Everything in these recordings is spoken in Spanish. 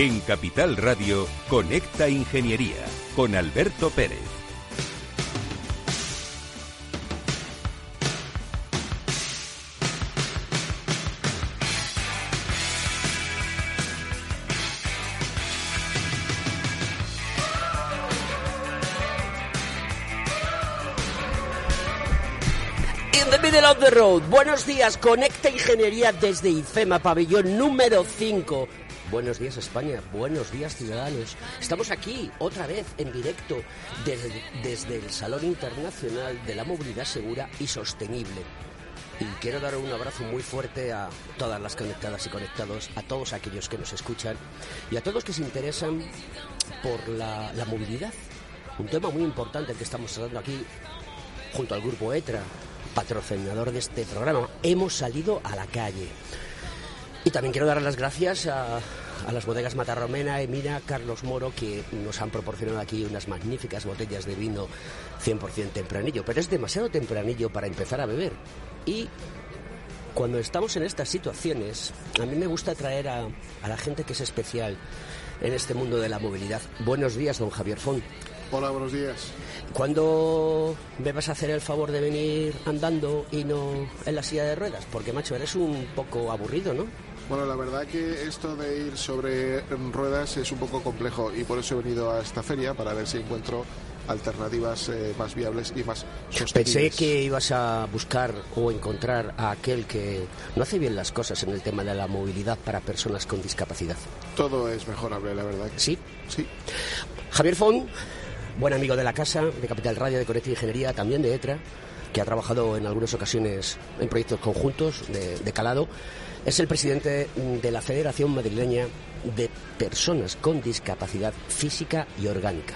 En Capital Radio, Conecta Ingeniería con Alberto Pérez. In the middle of the road. Buenos días, Conecta Ingeniería desde IFEMA, pabellón número 5. Buenos días España, buenos días ciudadanos. Estamos aquí otra vez en directo desde, desde el Salón Internacional de la Movilidad Segura y Sostenible. Y quiero dar un abrazo muy fuerte a todas las conectadas y conectados, a todos aquellos que nos escuchan y a todos que se interesan por la, la movilidad. Un tema muy importante que estamos tratando aquí junto al grupo ETRA, patrocinador de este programa. Hemos salido a la calle. Y también quiero dar las gracias a, a las bodegas Matarromena, Emina, Carlos Moro, que nos han proporcionado aquí unas magníficas botellas de vino 100% tempranillo. Pero es demasiado tempranillo para empezar a beber. Y cuando estamos en estas situaciones, a mí me gusta traer a, a la gente que es especial en este mundo de la movilidad. Buenos días, don Javier Font. Hola, buenos días. ¿Cuándo me vas a hacer el favor de venir andando y no en la silla de ruedas? Porque, macho, eres un poco aburrido, ¿no? Bueno, la verdad que esto de ir sobre ruedas es un poco complejo y por eso he venido a esta feria para ver si encuentro alternativas eh, más viables y más sostenibles. Pensé que ibas a buscar o encontrar a aquel que no hace bien las cosas en el tema de la movilidad para personas con discapacidad. Todo es mejorable, la verdad. ¿Sí? Sí. Javier Font, buen amigo de la casa, de Capital Radio, de Conecta Ingeniería, también de ETRA, que ha trabajado en algunas ocasiones en proyectos conjuntos de, de calado, es el presidente de la Federación Madrileña de Personas con Discapacidad Física y Orgánica.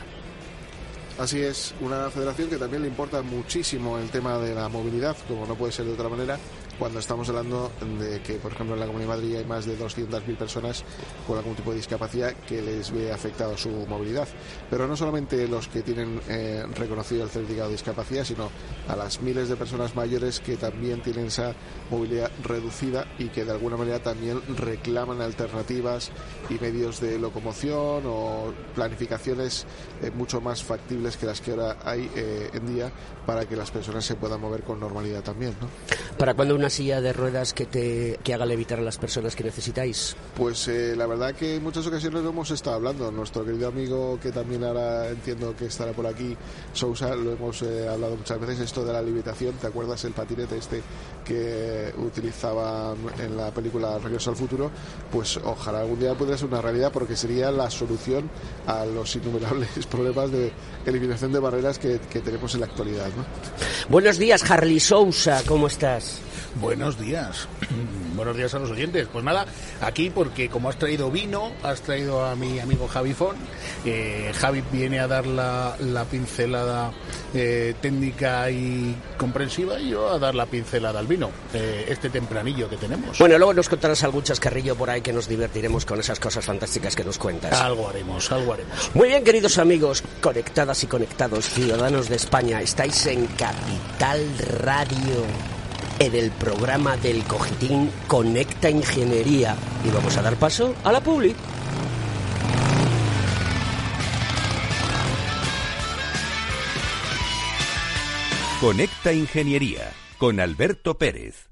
Así es, una federación que también le importa muchísimo el tema de la movilidad, como no puede ser de otra manera, cuando estamos hablando de que, por ejemplo, en la Comunidad de Madrid hay más de 200.000 personas con algún tipo de discapacidad que les ve afectado su movilidad. Pero no solamente los que tienen eh, reconocido el certificado de discapacidad, sino a las miles de personas mayores que también tienen esa movilidad reducida y que de alguna manera también reclaman alternativas y medios de locomoción o planificaciones eh, mucho más factibles que las que ahora hay eh, en día para que las personas se puedan mover con normalidad también. ¿no? ¿Para cuándo una silla de ruedas que, te, que haga levitar a las personas que necesitáis? Pues eh, la verdad que en muchas ocasiones lo hemos estado hablando. Nuestro querido amigo, que también ahora entiendo que estará por aquí, Sousa, lo hemos eh, hablado muchas veces, esto de la limitación. ¿Te acuerdas el patinete este que utilizaban en la película Regreso al Futuro? Pues ojalá algún día pudiera ser una realidad porque sería la solución a los innumerables problemas de eliminación de barreras que, que tenemos en la actualidad. ¿no? Buenos días, Harley Sousa, ¿cómo estás? Buenos días. Buenos días a los oyentes. Pues nada, aquí porque como has traído vino, has traído a mi amigo Javi Fon. Eh, Javi viene a dar la, la pincelada eh, técnica y comprensiva y yo a dar la pincelada al vino. Eh, este tempranillo que tenemos. Bueno, luego nos contarás algún chascarrillo por ahí que nos divertiremos con esas cosas fantásticas que nos cuentas. Algo haremos, algo haremos. Muy bien, queridos amigos, conectadas y conectados, ciudadanos de España, estáis en Capital Radio, en el programa del Cogitín Conecta Ingeniería. Y vamos a dar paso a la publi. Conecta Ingeniería con Alberto Pérez.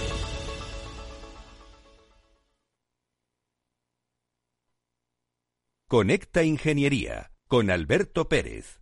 Conecta Ingeniería con Alberto Pérez.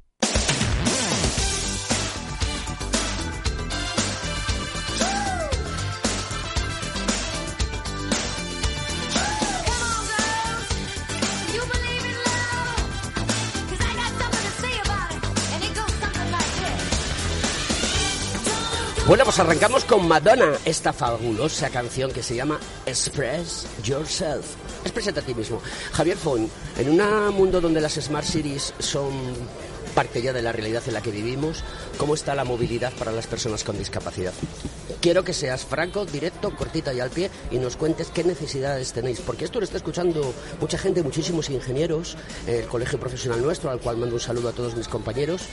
Bueno, pues arrancamos con Madonna, esta fabulosa canción que se llama Express Yourself. Exprésate a ti mismo. Javier Fon, en un mundo donde las Smart Cities son parte ya de la realidad en la que vivimos, ¿cómo está la movilidad para las personas con discapacidad? Quiero que seas franco, directo, cortita y al pie y nos cuentes qué necesidades tenéis, porque esto lo está escuchando mucha gente, muchísimos ingenieros, el colegio profesional nuestro, al cual mando un saludo a todos mis compañeros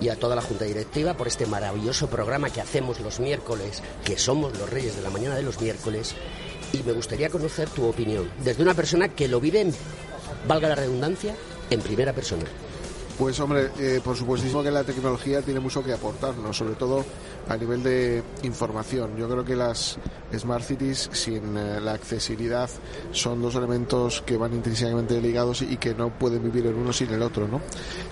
y a toda la junta directiva por este maravilloso programa que hacemos los miércoles, que somos los reyes de la mañana de los miércoles, y me gustaría conocer tu opinión, desde una persona que lo vive, valga la redundancia, en primera persona. Pues hombre, eh, por supuestísimo que la tecnología tiene mucho que aportarnos, sobre todo a nivel de información. Yo creo que las Smart Cities sin eh, la accesibilidad son dos elementos que van intrínsecamente ligados y que no pueden vivir el uno sin el otro. ¿no?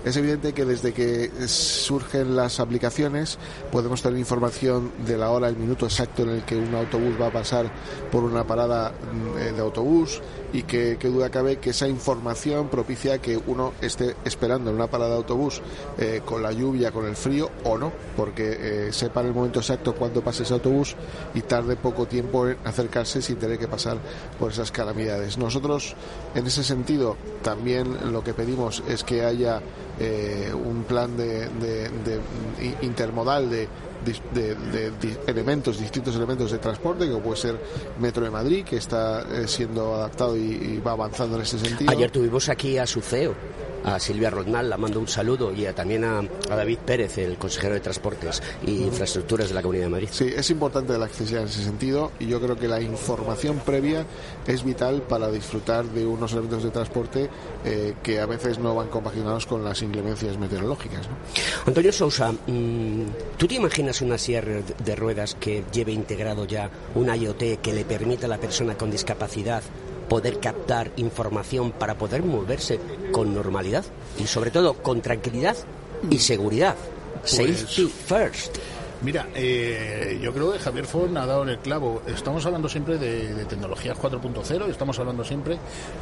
Es evidente que desde que surgen las aplicaciones podemos tener información de la hora, el minuto exacto en el que un autobús va a pasar por una parada mm, eh, de autobús y que, duda cabe que esa información propicia que uno esté esperando en una parada de autobús eh, con la lluvia, con el frío o no, porque sepa el momento exacto cuando pase ese autobús y tarde poco tiempo en acercarse sin tener que pasar por esas calamidades. Nosotros, en ese sentido, también lo que pedimos es que haya eh, un plan de, intermodal de, elementos, distintos elementos de transporte, que puede ser Metro de Madrid, que está eh, siendo adaptado y, va avanzando en ese sentido. Ayer tuvimos aquí a su CEO a Silvia Rodnal, la mando un saludo, y también a, David Pérez, el consejero de Transportes e Infraestructuras de la Comunidad de Madrid. Sí, es importante la accesibilidad en ese sentido y yo creo que la información previa es vital para disfrutar de unos elementos de transporte eh, que a veces no van compaginados con las inclemencias meteorológicas. Antonio Sousa, mm, ¿tú te imaginas una silla de ruedas que lleve integrado ya un IoT que le permita a la persona con discapacidad poder captar información para poder moverse con normalidad y sobre todo con tranquilidad y seguridad. Pues Safety first. Mira, eh, yo creo que Javier Fon ha dado en el clavo. Estamos hablando siempre de, de tecnologías 4.0, estamos hablando siempre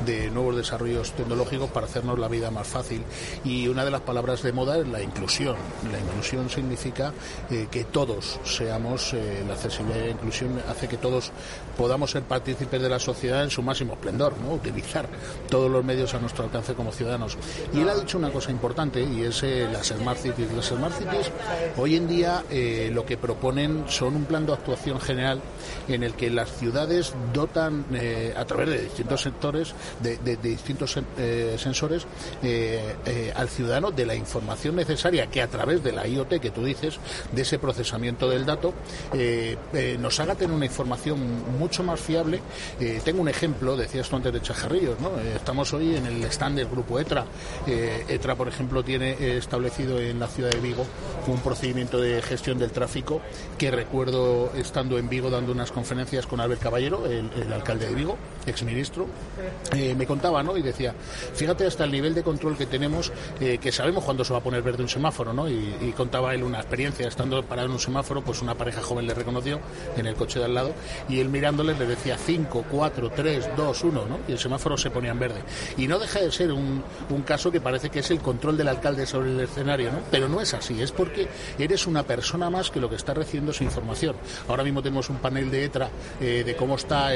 de nuevos desarrollos tecnológicos para hacernos la vida más fácil. Y una de las palabras de moda es la inclusión. La inclusión significa eh, que todos seamos, eh, la accesibilidad y la inclusión hace que todos podamos ser partícipes de la sociedad en su máximo esplendor, ¿no? utilizar todos los medios a nuestro alcance como ciudadanos. Y él ha dicho una cosa importante y es las Smart Cities. Las Smart Cities hoy en día lo que proponen son un plan de actuación general en el que las ciudades dotan eh, a través de distintos sectores, de, distintos eh, sensores, eh, al ciudadano de la información necesaria que a través de la IoT que tú dices, de ese procesamiento del dato, nos haga tener una información mucho más fiable. tengo un ejemplo, decías tú antes de Chajarrillos, ¿no? estamos hoy en el stand del grupo ETRA. ETRA, por ejemplo, tiene establecido en la ciudad de Vigo un procedimiento de gestión del tráfico que recuerdo estando en Vigo dando unas conferencias con Albert Caballero, el, alcalde de Vigo, exministro, eh, me contaba, ¿no? Y decía, fíjate hasta el nivel de control que tenemos, eh, que sabemos cuándo se va a poner verde un semáforo, ¿no? Y, contaba él una experiencia, estando parado en un semáforo, pues una pareja joven le reconoció en el coche de al lado y él mirándoles le decía 5, 4, 3, 2, 1, ¿no? Y el semáforo se ponía en verde. Y no deja de ser un, un caso que parece que es el control del alcalde sobre el escenario, ¿no? Pero no es así, es porque eres una persona más que lo que está recibiendo es información. Ahora mismo tenemos un panel de ETRA eh, de cómo está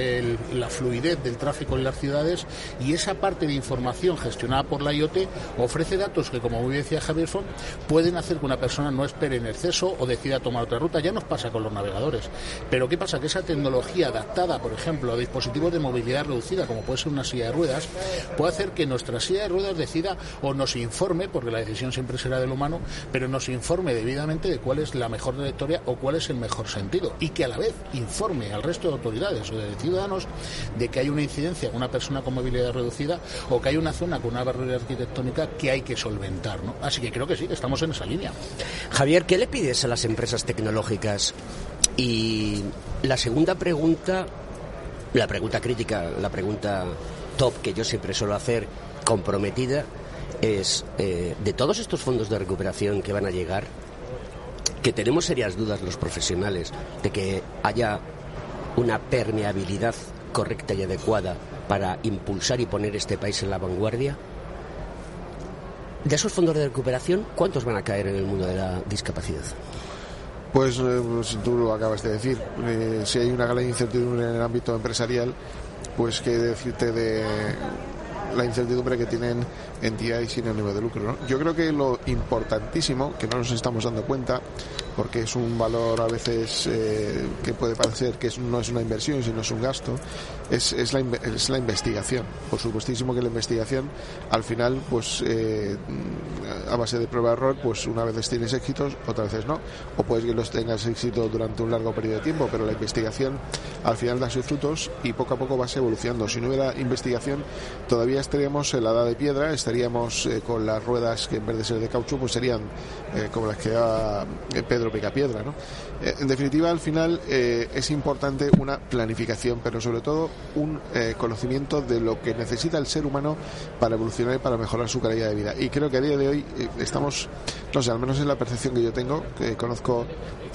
la fluidez del tráfico en las ciudades y esa parte de información gestionada por la IoT ofrece datos que, como muy bien decía Javier Font, pueden hacer que una persona no espere en exceso o decida tomar otra ruta. Ya nos pasa con los navegadores. Pero ¿qué pasa? Que esa tecnología adaptada, por ejemplo, a dispositivos de movilidad reducida, como puede ser una silla de ruedas, puede hacer que nuestra silla de ruedas decida o nos informe, porque la decisión siempre será del humano, pero nos informe debidamente de cuál es la mejor trayectoria o cuál es el mejor sentido. Y que a la vez informe al resto de autoridades o de ciudadanos de que hay una incidencia con una persona con movilidad reducida o que hay una zona con una barrera arquitectónica que hay que solventar. ¿no? Así que creo que sí, estamos en esa línea. Javier, ¿qué le pides a las empresas tecnológicas? Y la segunda pregunta, la pregunta crítica, la pregunta top que yo siempre suelo hacer, comprometida, es eh, de todos estos fondos de recuperación que van a llegar, que tenemos serias dudas los profesionales de que haya una permeabilidad correcta y adecuada para impulsar y poner este país en la vanguardia? De esos fondos de recuperación, ¿cuántos van a caer en el mundo de la discapacidad? Pues, eh, pues tú lo acabas de decir, eh, si hay una gran incertidumbre en el ámbito empresarial, pues qué decirte de la incertidumbre que tienen entidades sin ánimo de lucro. Yo creo que lo importantísimo, que no nos estamos dando cuenta, porque es un valor a veces eh, que puede parecer que no es una inversión, sino es un gasto, es, es, la, es la investigación. Por supuestísimo que la investigación, al final, pues eh, a base de prueba-error, pues una vez tienes éxitos, otras veces no. O puedes que los tengas éxito durante un largo periodo de tiempo, pero la investigación al final da sus frutos y poco a poco vas evolucionando. Si no hubiera investigación, todavía estaríamos en la edad de piedra, estaríamos eh, con las ruedas que en vez de ser de caucho, pues serían como las que da Pedro pica piedra. ¿no? Eh, en definitiva, al final eh, es importante una planificación, pero sobre todo un eh, conocimiento de lo que necesita el ser humano para evolucionar y para mejorar su calidad de vida. Y creo que a día de hoy estamos, no sé, al menos es la percepción que yo tengo, que conozco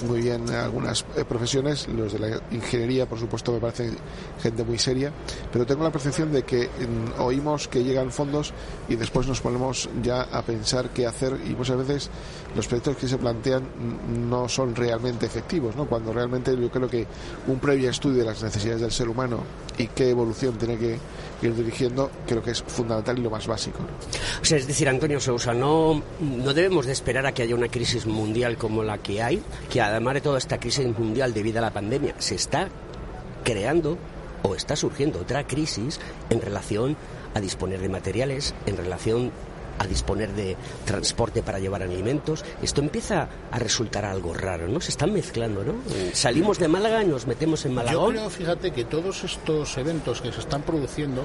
muy bien algunas profesiones, los de la ingeniería, por supuesto, me parecen gente muy seria, pero tengo la percepción de que mm, oímos que llegan fondos y después nos ponemos ya a pensar qué hacer y muchas veces los proyectos que se plantean no son realmente efectivos, ¿no? Cuando realmente yo creo que un previo estudio de las necesidades del ser humano y qué evolución tiene que ir dirigiendo, creo que es fundamental y lo más básico. O sea, es decir, Antonio Sousa, no, no debemos de esperar a que haya una crisis mundial como la que hay, que además de toda esta crisis mundial debido a la pandemia, se está creando o está surgiendo otra crisis en relación a disponer de materiales, en relación a disponer de transporte para llevar alimentos. Esto empieza a resultar algo raro, ¿no? Se están mezclando, ¿no? Salimos de Málaga y nos metemos en Malagón. Yo creo, fíjate, que todos estos eventos que se están produciendo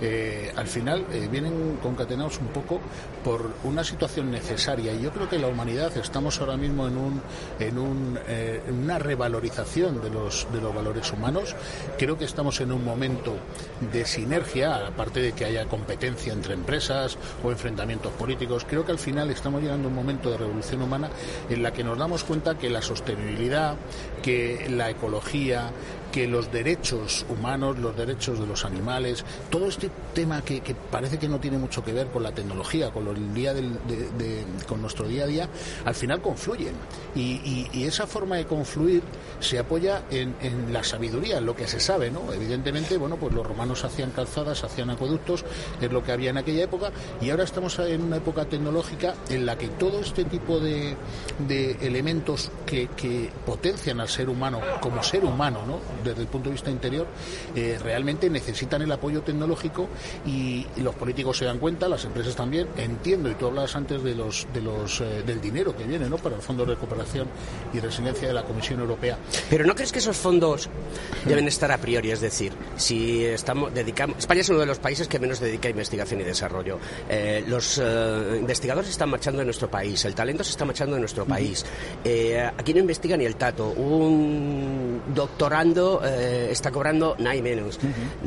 eh, al final eh, vienen concatenados un poco por una situación necesaria. Y yo creo que la humanidad estamos ahora mismo en, un, en, un, eh, una revalorización de los, de los valores humanos. Creo que estamos en un momento de sinergia, aparte de que haya competencia entre empresas o enfrentamientos políticos. Creo que al final estamos llegando a un momento de revolución humana en la que nos damos cuenta que la sostenibilidad, que la ecología, que los derechos humanos, los derechos de los animales, todo este tema que, parece que no tiene mucho que ver con la tecnología, con, el nuestro día a día, al final confluyen. Y, esa forma de confluir se apoya en, la sabiduría, en lo que se sabe, ¿no? Evidentemente, bueno, pues los romanos hacían calzadas, hacían acueductos, es lo que había en aquella época, y ahora estamos en una época tecnológica en la que todo este tipo de, elementos que, que potencian al ser humano como ser humano, ¿no? Desde el punto de vista interior, eh, realmente necesitan el apoyo tecnológico y, los políticos se dan cuenta, las empresas también. Entiendo, y tú hablabas antes de los, de los, eh, del dinero que viene ¿no? para el Fondo de Recuperación y Resiliencia de la Comisión Europea. Pero ¿no crees que esos fondos deben estar a priori? Es decir, si estamos dedicamos. España es uno de los países que menos dedica a investigación y desarrollo. Eh, los investigadores están marchando de nuestro país, el talento se está marchando de nuestro país. aquí no investiga ni el tato. Un doctorando eh, está cobrando nada y menos.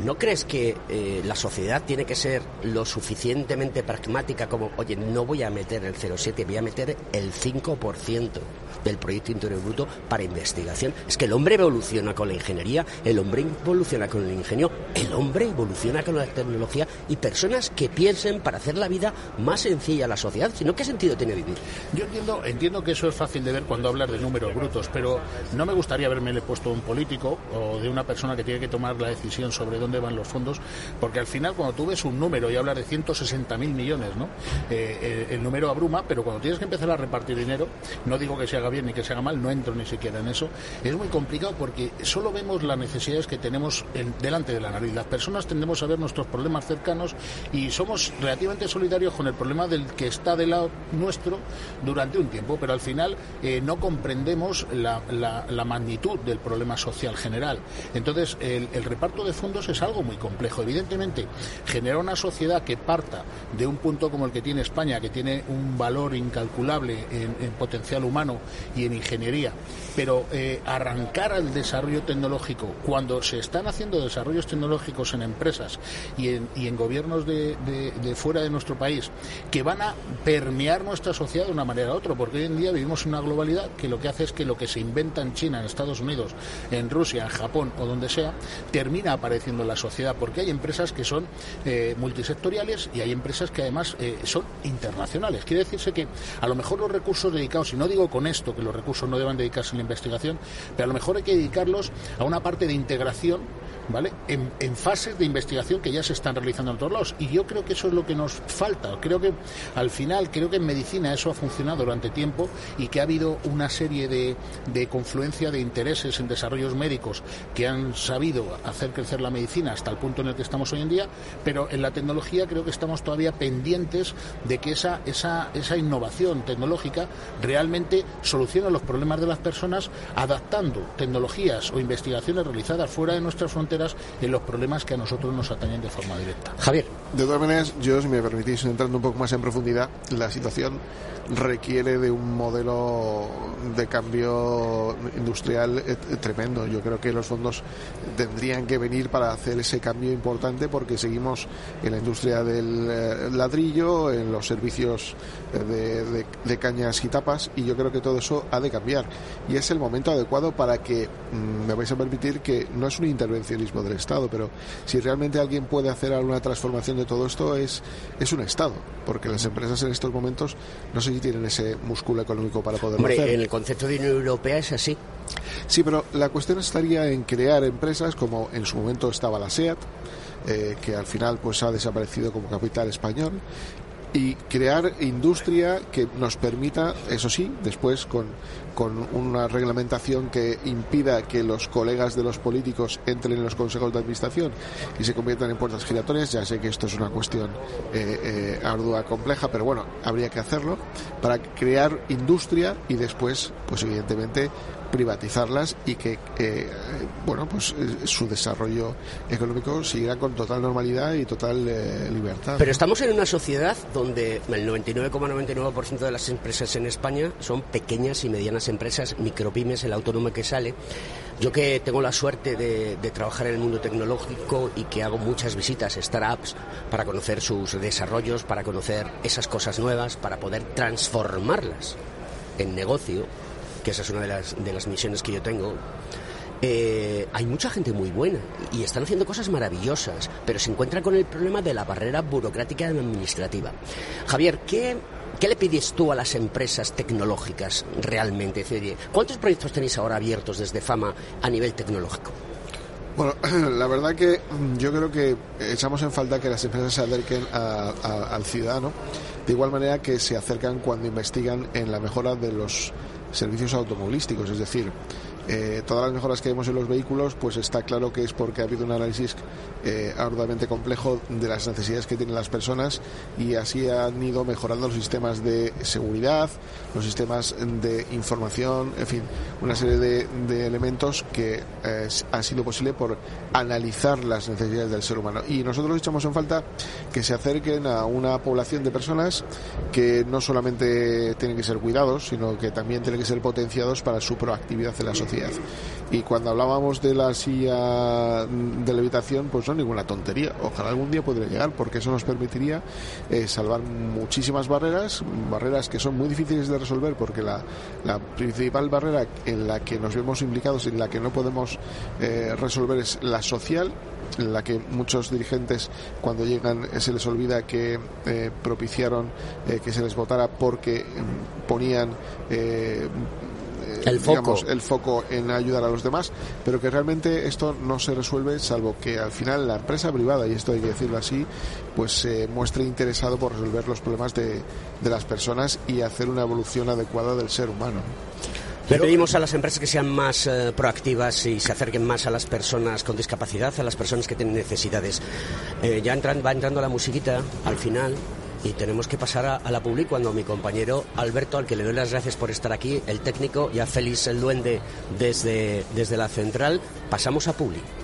¿No crees que eh, la sociedad tiene que ser lo suficientemente pragmática como, oye, no voy a meter el 0,7, voy a meter el 5% del Proyecto Interior Bruto para investigación? Es que el hombre evoluciona con la ingeniería, el hombre evoluciona con el ingenio, el hombre evoluciona con la tecnología y personas que piensen para hacer la vida más sencilla a la sociedad, sino qué sentido tiene vivir. Yo entiendo, entiendo que eso es fácil de ver cuando hablas de números brutos, pero no me gustaría haberme puesto un político o de una persona que tiene que tomar la decisión sobre dónde van los fondos, porque al final cuando tú ves un número y hablas de 160.000 millones, ¿no? Eh, eh, el número abruma, pero cuando tienes que empezar a repartir dinero, no digo que se haga bien ni que se haga mal, no entro ni siquiera en eso, es muy complicado porque solo vemos las necesidades que tenemos delante de la nariz. Las personas tendemos a ver nuestros problemas cercanos y somos relativamente solidarios con el problema del que está de lado nuestro durante un tiempo, pero al final eh, no comprendemos la, magnitud del problema social general. Entonces, el, reparto de fondos es algo muy complejo. Evidentemente, generar una sociedad que parta de un punto como el que tiene España, que tiene un valor incalculable en, potencial humano y en ingeniería, pero eh, arrancar al desarrollo tecnológico cuando se están haciendo desarrollos tecnológicos en empresas y en, y en gobiernos de, de, fuera de nuestro país que van a permear nuestra sociedad de una manera u otra, porque hoy en día vivimos en una globalidad que lo que hace es que lo que se inventa en China, en Estados Unidos, en Rusia, en Japón o donde sea, termina apareciendo en la sociedad, porque hay empresas que son eh, multisectoriales y hay empresas que además eh, son internacionales. Quiere decirse que a lo mejor los recursos dedicados, y no digo con esto que los recursos no deban dedicarse la investigación, pero a lo mejor hay que dedicarlos a una parte de integración ¿vale? En, fases de investigación que ya se están realizando en todos lados. Y yo creo que eso es lo que nos falta. Creo que al final, creo que en medicina eso ha funcionado durante tiempo y que ha habido una serie de, de confluencia de intereses en desarrollos médicos que han sabido hacer crecer la medicina hasta el punto en el que estamos hoy en día, pero en la tecnología creo que estamos todavía pendientes de que esa, esa, esa innovación tecnológica realmente solucione los problemas de las personas adaptando tecnologías o investigaciones realizadas fuera de nuestras fronteras en los problemas que a nosotros nos atañen de forma directa. Javier. De todas maneras, yo, si me permitís, entrando un poco más en profundidad, la situación requiere de un modelo de cambio industrial eh, tremendo. Yo creo que los fondos tendrían que venir para hacer ese cambio importante porque seguimos en la industria del eh, ladrillo, en los servicios eh, de, cañas y tapas y yo creo que todo eso ha de cambiar. Y es el momento adecuado para que, mm, me vais a permitir que no es un intervencionismo del Estado, pero si realmente alguien puede hacer alguna transformación de todo esto es, es un Estado, porque las empresas en estos momentos no se tienen ese músculo económico para poder Hombre, hacer. en el concepto de Unión Europea es así. Sí, pero la cuestión estaría en crear empresas como en su momento estaba la SEAT, eh, que al final pues ha desaparecido como capital español y crear industria que nos permita, eso sí, después con, con una reglamentación que impida que los colegas de los políticos entren en los consejos de administración y se conviertan en puertas giratorias. Ya sé que esto es una cuestión eh, eh, ardua, compleja, pero bueno, habría que hacerlo para crear industria y después, pues evidentemente, privatizarlas y que eh, bueno pues eh, su desarrollo económico siguiera con total normalidad y total eh, libertad. Pero estamos en una sociedad donde el 99,99% de las empresas en España son pequeñas y medianas empresas, micropymes, el autónomo que sale. Yo que tengo la suerte de, de, trabajar en el mundo tecnológico y que hago muchas visitas a startups para conocer sus desarrollos, para conocer esas cosas nuevas, para poder transformarlas en negocio, que esa es una de las, de las misiones que yo tengo, eh, hay mucha gente muy buena y están haciendo cosas maravillosas, pero se encuentran con el problema de la barrera burocrática y administrativa. Javier, ¿qué, ¿qué le pides tú a las empresas tecnológicas realmente? ¿Cuántos proyectos tenéis ahora abiertos desde Fama a nivel tecnológico? Bueno, la verdad que yo creo que echamos en falta que las empresas se acerquen al ciudadano, de igual manera que se acercan cuando investigan en la mejora de los servicios automovilísticos, es decir, eh, todas las mejoras que vemos en los vehículos, pues está claro que es porque ha habido un análisis eh, complejo de las necesidades que tienen las personas y así han ido mejorando los sistemas de seguridad, los sistemas de información, en fin, una serie de, elementos que eh, ha sido posible por analizar las necesidades del ser humano. Y nosotros echamos en falta que se acerquen a una población de personas que no solamente tienen que ser cuidados, sino que también tienen que ser potenciados para su proactividad en la sociedad Y cuando hablábamos de la silla de levitación, pues no ninguna tontería. Ojalá algún día pudiera llegar, porque eso nos permitiría eh, salvar muchísimas barreras, barreras que son muy difíciles de resolver, porque la, la principal barrera en la que nos vemos implicados, en la que no podemos eh, resolver es la social, en la que muchos dirigentes cuando llegan se les olvida que eh, propiciaron que se les votara porque mm, ponían el foco. el foco en ayudar a los demás, pero que realmente esto no se resuelve salvo que al final la empresa privada, y esto hay que decirlo así, pues se muestre interesado por resolver los problemas de, de las personas y hacer una evolución adecuada del ser humano. Le pedimos a las empresas que sean más eh, proactivas y se acerquen más a las personas con discapacidad, a las personas que tienen necesidades. Eh, ya entran, va entrando la musiquita al final y tenemos que pasar a, la public cuando mi compañero Alberto, al que le doy las gracias por estar aquí, el técnico, y a Félix el duende desde, desde la central, pasamos a public.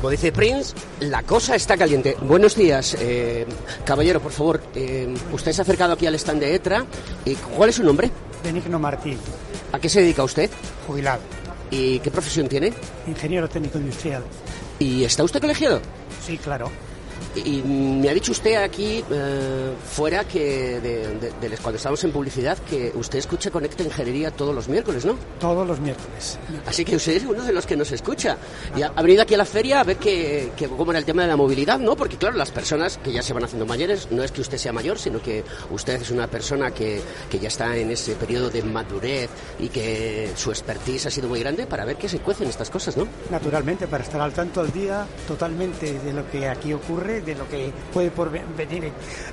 Como dice Prince, la cosa está caliente. Buenos días, eh, caballero, por favor. eh, usted se ha acercado aquí al stand de ETRA. ¿Y ¿Cuál es su nombre? Benigno Martín, ¿A qué se dedica usted? jubilado, ¿Y qué profesión tiene? ingeniero técnico industrial. ¿Y está usted colegiado? Sí, claro. Y me ha dicho usted aquí, eh, fuera, que de, de- de- cuando estamos en publicidad, que usted escucha Conecta Ingeniería todos los miércoles, ¿no? Todos los miércoles. Así que usted es uno de los que nos escucha. Y ha, ha venido aquí a la feria a ver que, que cómo era el tema de la movilidad, ¿no? Porque claro, las personas que ya se van haciendo mayores, no es que usted sea mayor, sino que usted es una persona que, que ya está en ese periodo de madurez y que su expertise ha sido muy grande para ver qué se cuecen estas cosas, ¿no? Naturalmente, para estar al tanto al día totalmente de lo que aquí ocurre, de lo que puede por ve- venir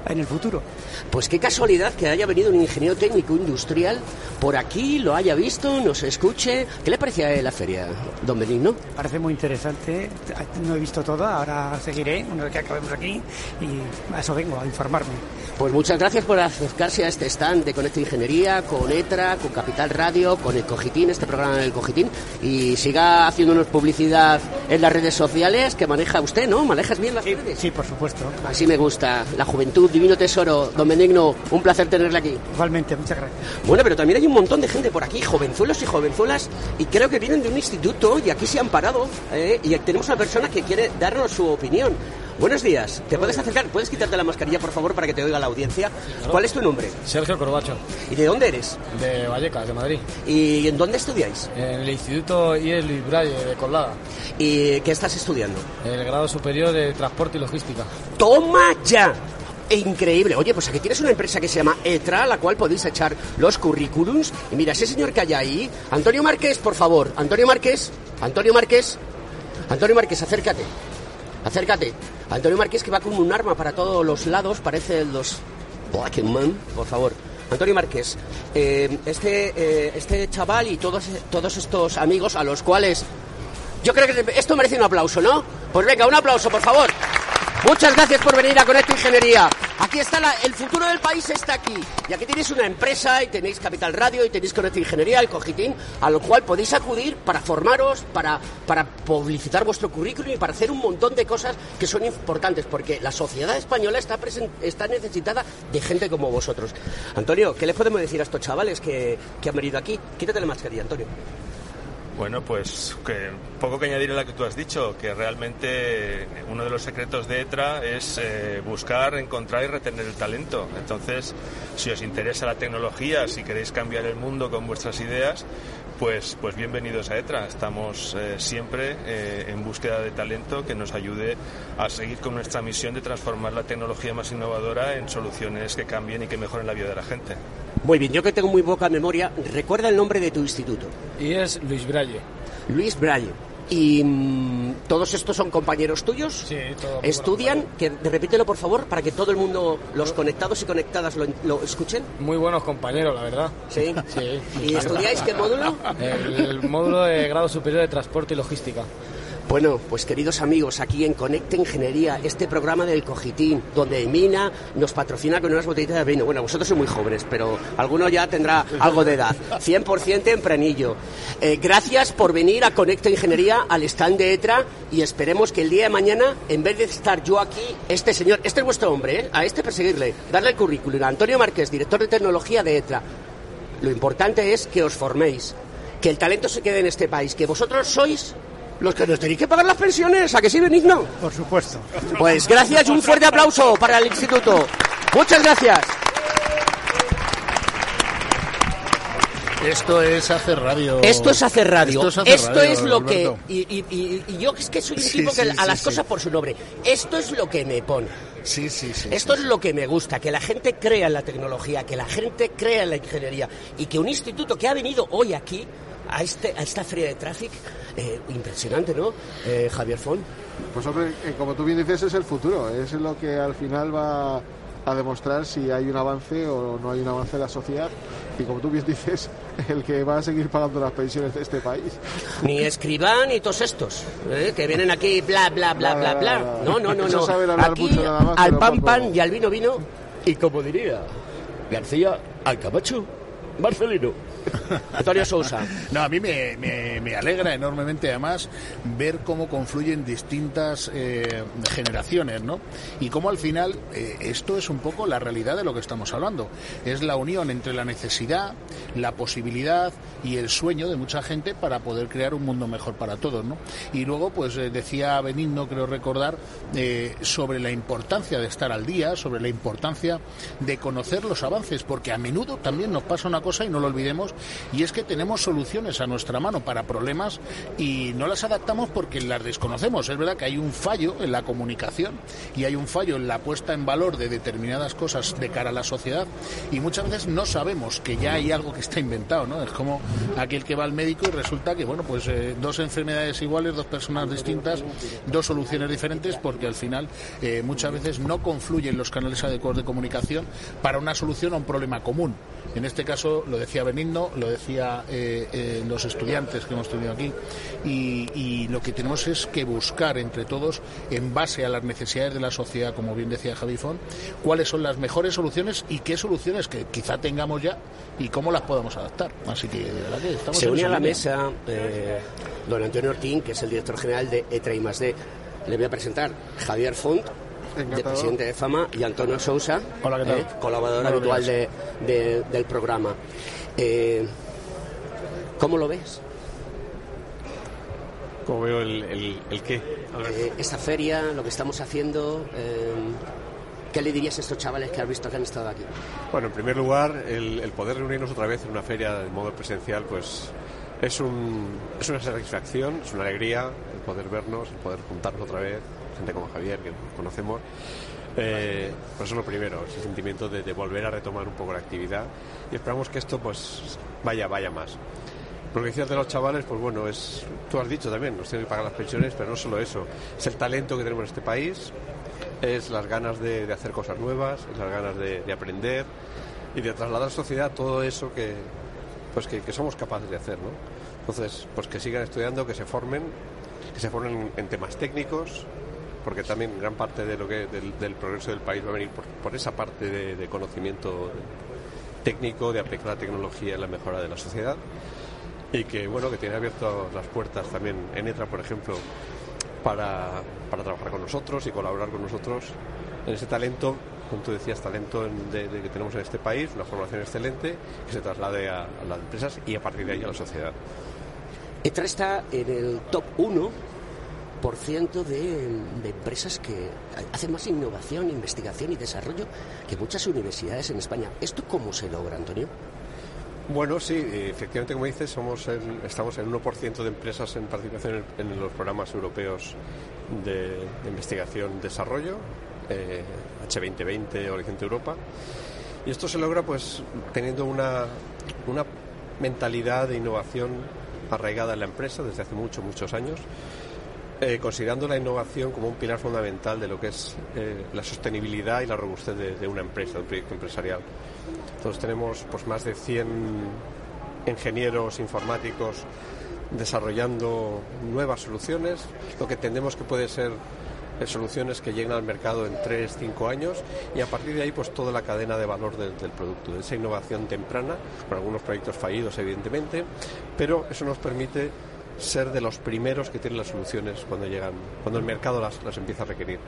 en- el futuro. Pues qué casualidad que haya venido un ingeniero técnico industrial por aquí, lo haya visto, nos escuche. ¿Qué le parecía la feria, don Benigno? Parece muy interesante. No he visto toda, ahora seguiré una vez que acabemos aquí y a eso vengo, a informarme. Pues muchas gracias por acercarse a este stand de Conecta Ingeniería, con ETRA, con Capital Radio, con el Cogitín, este programa del Cogitín, y siga haciéndonos publicidad en las redes sociales que maneja usted, ¿no? ¿Manejas bien las redes? Sí, por supuesto. Así me gusta. La juventud, divino tesoro. Don Benigno, un placer tenerle aquí. Igualmente, muchas gracias. Bueno, pero también hay un montón de gente por aquí, jovenzuelos y jovenzuelas, y creo que vienen de un instituto y aquí se han parado, ¿eh? y tenemos una persona que quiere darnos su opinión. Buenos días, ¿te puedes acercar? ¿Puedes quitarte la mascarilla, por favor, para que te oiga la audiencia? ¿Cuál es tu nombre? Sergio Corbacho, ¿Y de dónde eres? de Vallecas, de Madrid. ¿Y en dónde estudiáis? En el Instituto IES Luis Braille, de Colada. ¿Y qué estás estudiando? El grado superior de Transporte y Logística. ¡Toma ya! Increíble. Oye, pues aquí tienes una empresa que se llama ETRA, a la cual podéis echar los currículums. Y mira, ese señor que hay ahí, Antonio Márquez, por favor. Antonio Márquez, Antonio Márquez, Antonio Márquez, acércate. Acércate. Antonio Márquez que va con un arma para todos los lados, parece el los Black Man, por favor. Antonio Márquez, eh, este, eh, este chaval y todos, todos estos amigos a los cuales yo creo que esto merece un aplauso, ¿no? Pues venga, un aplauso, por favor. Muchas gracias por venir a Conecta Ingeniería. Aquí está la- el futuro del país está aquí. Y aquí tenéis una empresa y tenéis Capital Radio y tenéis Conecta Ingeniería, el Cogitín, a lo cual podéis acudir para formaros, para, para publicitar vuestro currículum y para hacer un montón de cosas que son importantes, porque la sociedad española está, presen- está necesitada de gente como vosotros. Antonio, ¿qué les podemos decir a estos chavales que, que han venido aquí? Quítate la mascarilla, Antonio. Bueno, pues que poco que añadir a lo que tú has dicho, que realmente uno de los secretos de ETRA es eh, buscar, encontrar y retener el talento. Entonces, si os interesa la tecnología, si queréis cambiar el mundo con vuestras ideas, pues, pues bienvenidos a ETRA. Estamos eh, siempre eh, en búsqueda de talento que nos ayude a seguir con nuestra misión de transformar la tecnología más innovadora en soluciones que cambien y que mejoren la vida de la gente. Muy bien, yo que tengo muy poca memoria, recuerda el nombre de tu instituto. IES Luis Braille. Luis Braille. ¿Y mm, todos estos son compañeros tuyos? Sí, todos. ¿Estudian? Que, repítelo, por favor, para que todo el mundo, los conectados y conectadas, lo, lo escuchen. Muy buenos compañeros, la verdad. Sí. Sí. ¿Y estudiáis qué módulo? El módulo de grado superior de Transporte y Logística. Bueno, pues queridos amigos, aquí en Conecta Ingeniería, este programa del Cogitín, donde Mina nos patrocina con unas botellitas de vino. Bueno, vosotros sois muy jóvenes, pero alguno ya tendrá algo de edad. 100% tempranillo. Eh, gracias por venir a Conecta Ingeniería, al stand de ETRA, y esperemos que el día de mañana, en vez de estar yo aquí, este señor, este es vuestro hombre, ¿eh? a este perseguirle, darle el currículum. Antonio Márquez, director de tecnología de ETRA. Lo importante es que os forméis, que el talento se quede en este país, que vosotros sois los que nos tenéis que pagar las pensiones, ¿a que sí, Benigno? Por supuesto. Pues gracias y un fuerte aplauso para el instituto. Muchas gracias. Esto es hacer radio. Esto es hacer radio. Esto es, hacer Esto radio, es lo Alberto. que. Y, y- y- y yo es que soy un Sí, tipo que sí, a las sí. cosas por su nombre. Esto es lo que me pone. Sí, sí, sí. Esto sí, es lo que me gusta, que la gente crea en la tecnología, que la gente crea en la ingeniería y que un instituto que ha venido hoy aquí a, este, a esta feria de tráfico, eh, impresionante, ¿no? Eh, Javier Font. Pues hombre, eh, como tú bien dices, es el futuro. Es lo que al final va a demostrar si hay un avance o no hay un avance en la sociedad. Y como tú bien dices, el que va a seguir pagando las pensiones de este país. Ni escriban ni todos estos, ¿eh? que vienen aquí bla, bla, bla, bla, bla. No, no, no, no. saben hablar Aquí mucho nada más, al pan, pan y al vino, vino. Y como diría García, al Camacho, Marcelino. Antonio Sousa. No, a mí me, me- me alegra enormemente además ver cómo confluyen distintas eh, generaciones, ¿no? Y cómo al final eh, esto es un poco la realidad de lo que estamos hablando. Es la unión entre la necesidad, la posibilidad y el sueño de mucha gente para poder crear un mundo mejor para todos, ¿no? Y luego, pues eh, decía Benigno, creo recordar, eh, sobre la importancia de estar al día, sobre la importancia de conocer los avances, porque a menudo también nos pasa una cosa y no lo olvidemos, y es que tenemos soluciones a nuestra mano para problemas y no las adaptamos porque las desconocemos. Es verdad que hay un fallo en la comunicación y hay un fallo en la puesta en valor de determinadas cosas de cara a la sociedad y muchas veces no sabemos que ya hay algo que está inventado, ¿no? Es como aquel que va al médico y resulta que, bueno, pues eh, dos enfermedades iguales, dos personas distintas, dos soluciones diferentes porque al final eh, muchas veces no confluyen los canales adecuados de comunicación para una solución a un problema común. En este caso, lo decía Benigno, lo decía eh, eh, los estudiantes que hemos tenido aquí, y, y lo que tenemos es que buscar entre todos, en base a las necesidades de la sociedad, como bien decía Javi Font, cuáles son las mejores soluciones y qué soluciones que quizá tengamos ya y cómo las podamos adaptar. Así que, de verdad que estamos Se une a la línea. mesa eh, don Antonio Ortín, que es el director general de ETRA y más D. Le voy a presentar Javier Font, de presidente de Fama, y Antonio Sousa, Hola, ¿qué tal? eh, colaborador habitual de- de- del programa. Eh, ¿Cómo lo ves? ¿Cómo veo el, el, el qué? Eh, esta feria, lo que estamos haciendo, eh, ¿qué le dirías a estos chavales que has visto que han estado aquí? Bueno, en primer lugar, el, el poder reunirnos otra vez en una feria de modo presencial, pues es, un, es una satisfacción, es una alegría el poder vernos, el poder juntarnos otra vez, gente como Javier, que nos conocemos. Eh, pues eso es lo primero, ese sentimiento de, de volver a retomar un poco la actividad y esperamos que esto pues vaya, vaya más. Lo que decías de los chavales, pues bueno, es, tú has dicho también, nos tienen que pagar las pensiones, pero no solo eso, es el talento que tenemos en este país, es las ganas de, de hacer cosas nuevas, es las ganas de, de aprender y de trasladar a la sociedad todo eso que, pues que, que somos capaces de hacer, ¿no? Entonces, pues que sigan estudiando, que se formen, que se formen en temas técnicos, porque también gran parte de lo que del, progreso del país va a venir por, esa parte de, conocimiento técnico, de aplicar la tecnología en la mejora de la sociedad. Y que bueno que tiene abierto las puertas también en ETRA por ejemplo para, para trabajar con nosotros y colaborar con nosotros en ese talento como tú decías talento en- de- de que tenemos en este país una formación excelente que se traslade a, a las empresas y a partir de ahí a la sociedad. ETRA está en el top 1 por ciento de, de empresas que hacen más innovación, investigación y desarrollo que muchas universidades en España. ¿Esto cómo se logra, Antonio? Bueno, sí, efectivamente, como dices, somos el- estamos en 1% de empresas en participación en, los programas europeos de, de investigación desarrollo, eh, H2020, Horizonte Europa. Y esto se logra pues teniendo una, una mentalidad de innovación arraigada en la empresa desde hace muchos, muchos años, eh, considerando la innovación como un pilar fundamental de lo que es eh, la sostenibilidad y la robustez de, de una empresa, de un proyecto empresarial. Entonces tenemos pues más de 100 ingenieros informáticos desarrollando nuevas soluciones, lo que entendemos que puede ser eh, soluciones que lleguen al mercado en 3, 5 años y a partir de ahí pues toda la cadena de valor del, del producto, de esa innovación temprana, con algunos proyectos fallidos evidentemente, pero eso nos permite ser de los primeros que tienen las soluciones cuando llegan, cuando el mercado las, las empieza a requerir.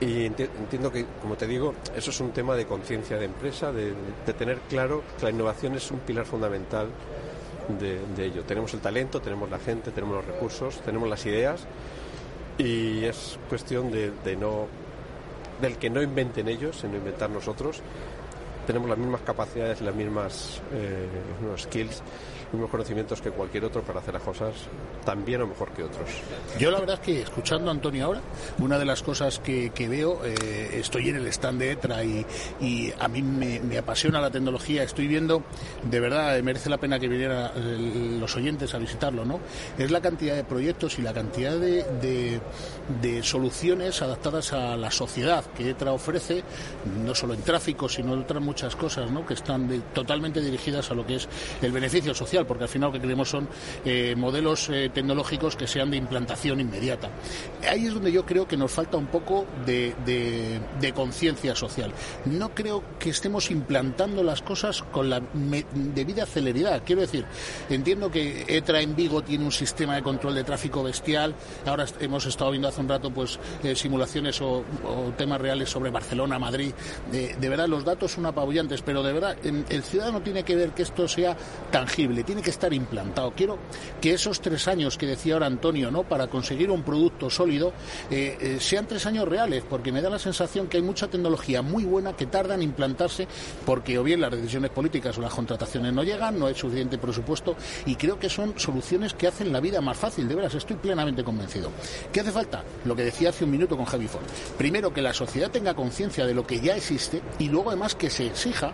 Y enti- entiendo que, como te digo, eso es un tema de conciencia de empresa, de, de tener claro que la innovación es un pilar fundamental de, de ello. Tenemos el talento, tenemos la gente, tenemos los recursos, tenemos las ideas y es cuestión de, de no del que no inventen ellos, sino inventar nosotros tenemos las mismas capacidades, las mismas eh, skills mismos conocimientos que cualquier otro para hacer las cosas tan bien o mejor que otros. Yo la verdad es que escuchando a Antonio ahora, una de las cosas que, veo, eh, estoy en el stand de ETRA y, y a mí me, apasiona la tecnología, estoy viendo, de verdad, eh, merece la pena que vinieran los oyentes a visitarlo, ¿no? Es la cantidad de proyectos y la cantidad de, de, soluciones adaptadas a la sociedad que ETRA ofrece, no solo en tráfico, sino en otras muchas cosas, ¿no? Que están totalmente dirigidas a lo que es el beneficio social porque al final lo que queremos son eh, modelos eh, tecnológicos que sean de implantación inmediata. Ahí es donde yo creo que nos falta un poco de, conciencia social. No creo que estemos implantando las cosas con la debida celeridad. Quiero decir, entiendo que ETRA en Vigo tiene un sistema de control de tráfico bestial. Ahora hemos estado viendo hace un rato pues eh, simulaciones o, temas reales sobre Barcelona, Madrid. De, verdad, los datos son apabullantes, pero de verdad, el ciudadano tiene que ver que esto sea tangible tiene que estar implantado. Quiero que esos tres años que decía ahora Antonio, ¿no? Para conseguir un producto sólido, eh, eh, sean tres años reales, porque me da la sensación que hay mucha tecnología muy buena que tarda en implantarse porque o bien las decisiones políticas o las contrataciones no llegan, no hay suficiente presupuesto y creo que son soluciones que hacen la vida más fácil, de veras, estoy plenamente convencido. ¿Qué hace falta? Lo que decía hace un minuto con Javi Ford. Primero, que la sociedad tenga conciencia de lo que ya existe y luego además que se exija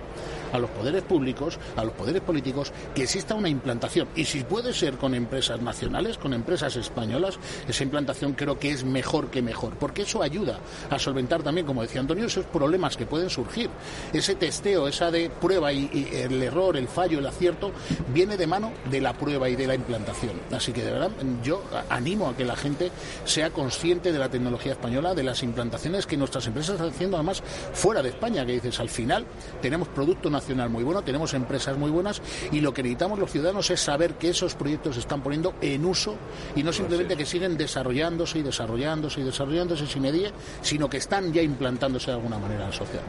a los poderes públicos, a los poderes políticos, que exista una implantación. Y si puede ser con empresas nacionales, con empresas españolas, esa implantación creo que es mejor que mejor, porque eso ayuda a solventar también, como decía Antonio, esos problemas que pueden surgir. Ese testeo, esa de prueba y, el error, el fallo, el acierto, viene de mano de la prueba y de la implantación. Así que de verdad yo animo a que la gente sea consciente de la tecnología española, de las implantaciones que nuestras empresas están haciendo además fuera de España, que dices, al final tenemos producto nacional muy bueno, tenemos empresas muy buenas y lo que necesitamos los ciudadanos es saber que esos proyectos se están poniendo en uso y no simplemente que siguen desarrollándose y desarrollándose y desarrollándose sin medie, sino que están ya implantándose de alguna manera en la sociedad.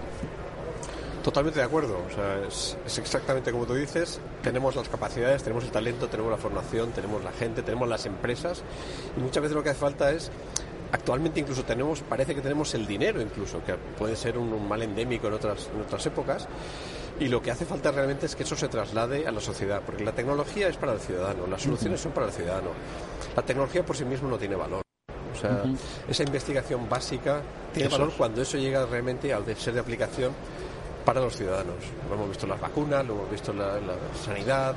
Totalmente de acuerdo. O sea, es, exactamente como tú dices. Tenemos las capacidades, tenemos el talento, tenemos la formación, tenemos la gente, tenemos las empresas. Y muchas veces lo que hace falta es actualmente incluso tenemos, parece que tenemos el dinero incluso, que puede ser un, mal endémico en otras, en otras épocas, y lo que hace falta realmente es que eso se traslade a la sociedad, porque la tecnología es para el ciudadano, las soluciones son para el ciudadano. La tecnología por sí mismo no tiene valor. O sea, esa investigación básica tiene valor cuando eso llega realmente al ser de aplicación para los ciudadanos. Lo hemos visto en las vacunas, lo hemos visto en la, sanidad,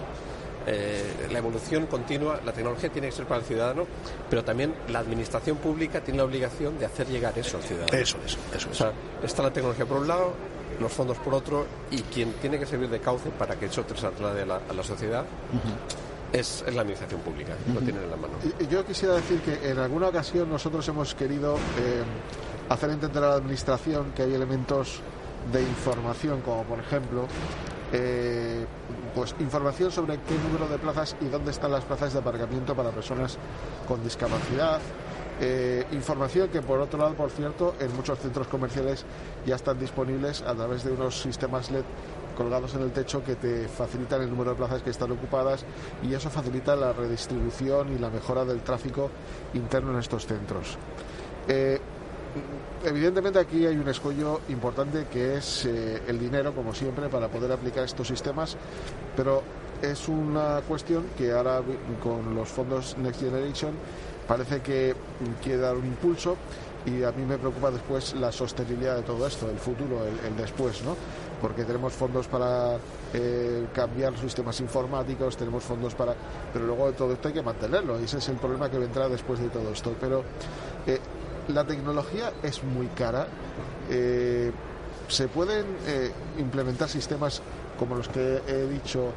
eh, la evolución continua, la tecnología tiene que ser para el ciudadano, pero también la administración pública tiene la obligación de hacer llegar eso al ciudadano. Eso es, eso es. O sea, está la tecnología por un lado, los fondos por otro, y quien tiene que servir de cauce para que eso se traslade a la, a la sociedad. Es, la administración pública, lo tienen en la mano. Y, yo quisiera decir que en alguna ocasión nosotros hemos querido eh, hacer entender a la administración que hay elementos de información, como por ejemplo eh, pues información sobre qué número de plazas y dónde están las plazas de aparcamiento para personas con discapacidad. Eh, información que por otro lado, por cierto, en muchos centros comerciales ya están disponibles a través de unos sistemas LED colgados en el techo que te facilitan el número de plazas que están ocupadas y eso facilita la redistribución y la mejora del tráfico interno en estos centros. Eh, evidentemente aquí hay un escollo importante que es eh, el dinero, como siempre, para poder aplicar estos sistemas, pero es una cuestión que ahora con los fondos Next Generation parece que quiere dar un impulso y a mí me preocupa después la sostenibilidad de todo esto, el futuro, el, después, ¿no? Porque tenemos fondos para eh, cambiar sistemas informáticos, tenemos fondos para... Pero luego de todo esto hay que mantenerlo, y ese es el problema que vendrá después de todo esto. Pero eh, la tecnología es muy cara. Eh, se pueden eh, implementar sistemas como los que he dicho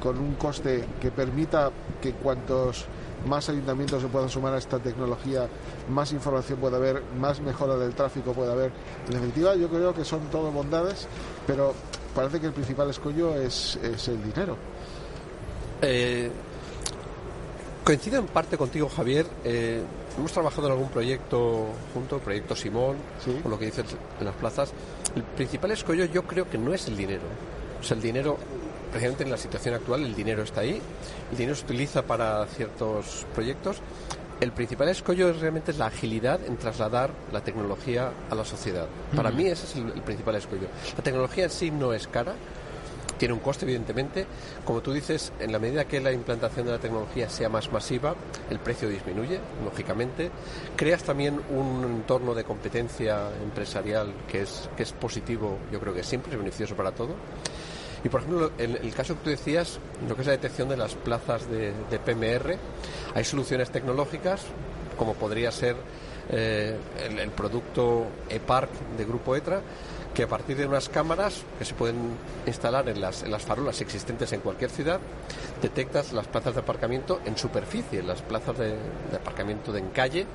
con un coste que permita que cuantos más ayuntamientos se puedan sumar a esta tecnología, más información puede haber, más mejora del tráfico puede haber. En definitiva, yo creo que son todo bondades, pero parece que el principal escollo es, es el dinero. coincido en parte contigo, Javier. Hemos trabajado en algún proyecto junto, el proyecto Simón, o lo que dices en las plazas. El principal escollo yo creo que no es el dinero. O sea, el dinero, precisamente en la situación actual, el dinero está ahí, el dinero se utiliza para ciertos proyectos, el principal escollo es realmente la agilidad en trasladar la tecnología a la sociedad. Para mí ese es el, principal escollo. La tecnología en sí no es cara, tiene un coste, evidentemente. Como tú dices, en la medida que la implantación de la tecnología sea más masiva, el precio disminuye, lógicamente. Creas también un entorno de competencia empresarial que es, que es positivo, yo creo que siempre es beneficioso para todo. Y por ejemplo, en el caso que tú decías, lo que es la detección de las plazas de, PMR, hay soluciones tecnológicas, como podría ser eh, el, el, producto ePark de Grupo ETRA, que a partir de unas cámaras que se pueden instalar en las, en las farolas existentes en cualquier ciudad, detectas las plazas de aparcamiento en superficie, las plazas de, aparcamiento de en calle,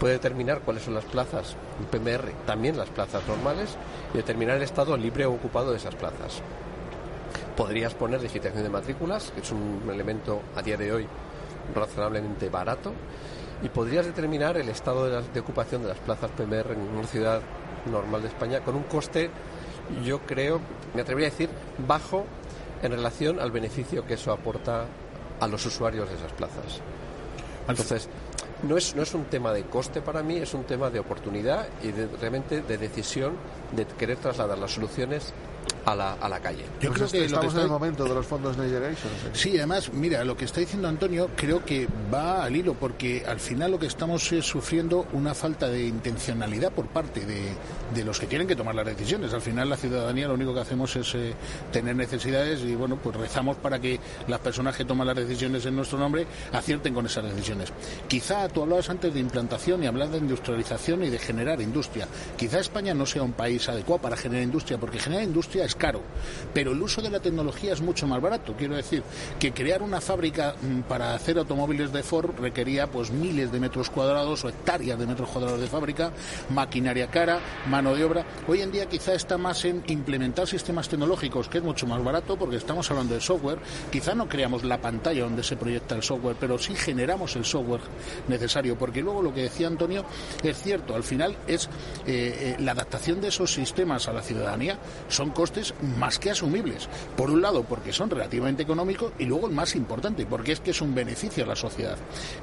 puede determinar cuáles son las plazas PMR, también las plazas normales, y determinar el estado libre o ocupado de esas plazas. Podrías poner digitación de matrículas, que es un elemento a día de hoy razonablemente barato, y podrías determinar el estado de, de ocupación de las plazas PMR en una ciudad normal de España con un coste, yo creo, me atrevería a decir, bajo en relación al beneficio que eso aporta a los usuarios de esas plazas. Entonces, no es, no es un tema de coste para mí, es un tema de oportunidad y de, realmente de decisión de querer trasladar las soluciones a la, a la calle. Yo creo que estamos en el momento de los fondos de Generation. Sí, además, mira, lo que está diciendo Antonio creo que va al hilo, porque al final lo que estamos es sufriendo una falta de intencionalidad por parte de, de los que tienen que tomar las decisiones. Al final la ciudadanía lo único que hacemos es eh, tener necesidades y bueno, pues rezamos para que las personas que toman las decisiones en nuestro nombre acierten con esas decisiones. Quizá tú hablabas antes de implantación y hablas de industrialización y de generar industria. Quizá España no sea un país adecuado para generar industria, porque generar industria es caro, pero el uso de la tecnología es mucho más barato. Quiero decir que crear una fábrica mm, para hacer automóviles de Ford requería pues miles de metros cuadrados o hectáreas de metros cuadrados de fábrica, maquinaria cara, mano de obra. Hoy en día quizá está más en implementar sistemas tecnológicos, que es mucho más barato porque estamos hablando de software. Quizá no creamos la pantalla donde se proyecta el software, pero sí generamos el software necesario, porque luego lo que decía Antonio es cierto, al final es eh, eh, la adaptación de esos sistemas a la ciudadanía son costes más que asumibles. Por un lado, porque son relativamente económicos y luego el más importante, porque es que es un beneficio a la sociedad.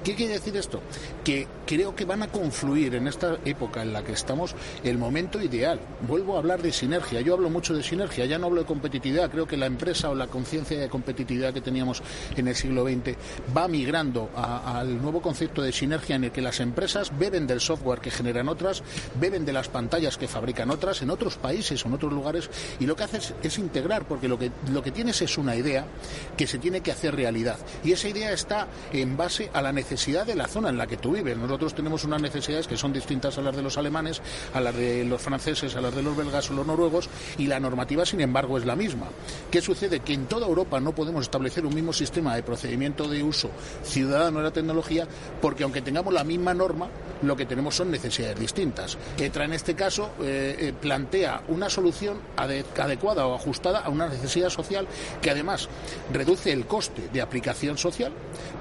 ¿Qué quiere decir esto? Que creo que van a confluir en esta época en la que estamos el momento ideal. Vuelvo a hablar de sinergia. Yo hablo mucho de sinergia, ya no hablo de competitividad. Creo que la empresa o la conciencia de competitividad que teníamos en el siglo XX va migrando al nuevo concepto de sinergia en el que las empresas beben del software que generan otras, beben de las pantallas que fabrican otras en otros países o en otros lugares y lo que hace es, integrar, porque lo que, lo que tienes es una idea que se tiene que hacer realidad. Y esa idea está en base a la necesidad de la zona en la que tú vives. Nosotros tenemos unas necesidades que son distintas a las de los alemanes, a las de los franceses, a las de los belgas o los noruegos, y la normativa, sin embargo, es la misma. ¿Qué sucede? Que en toda Europa no podemos establecer un mismo sistema de procedimiento de uso ciudadano de la tecnología, porque aunque tengamos la misma norma, lo que tenemos son necesidades distintas. ETRA, en este caso, eh, eh, plantea una solución adecuada o ajustada a una necesidad social que además reduce el coste de aplicación social,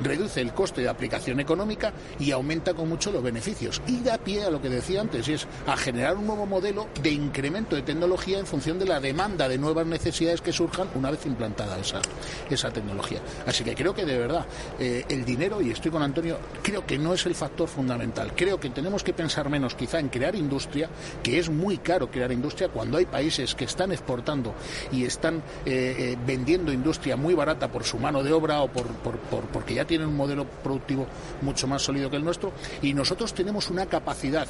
reduce el coste de aplicación económica y aumenta con mucho los beneficios. Y da pie a lo que decía antes, y es a generar un nuevo modelo de incremento de tecnología en función de la demanda de nuevas necesidades que surjan una vez implantada esa, esa tecnología. Así que creo que de verdad eh, el dinero, y estoy con Antonio, creo que no es el factor fundamental. Creo que tenemos que pensar menos quizá en crear industria, que es muy caro crear industria cuando hay países que están exportando y están eh, eh, vendiendo industria muy barata por su mano de obra o por, porque ya tienen un modelo productivo mucho más sólido que el nuestro y nosotros tenemos una capacidad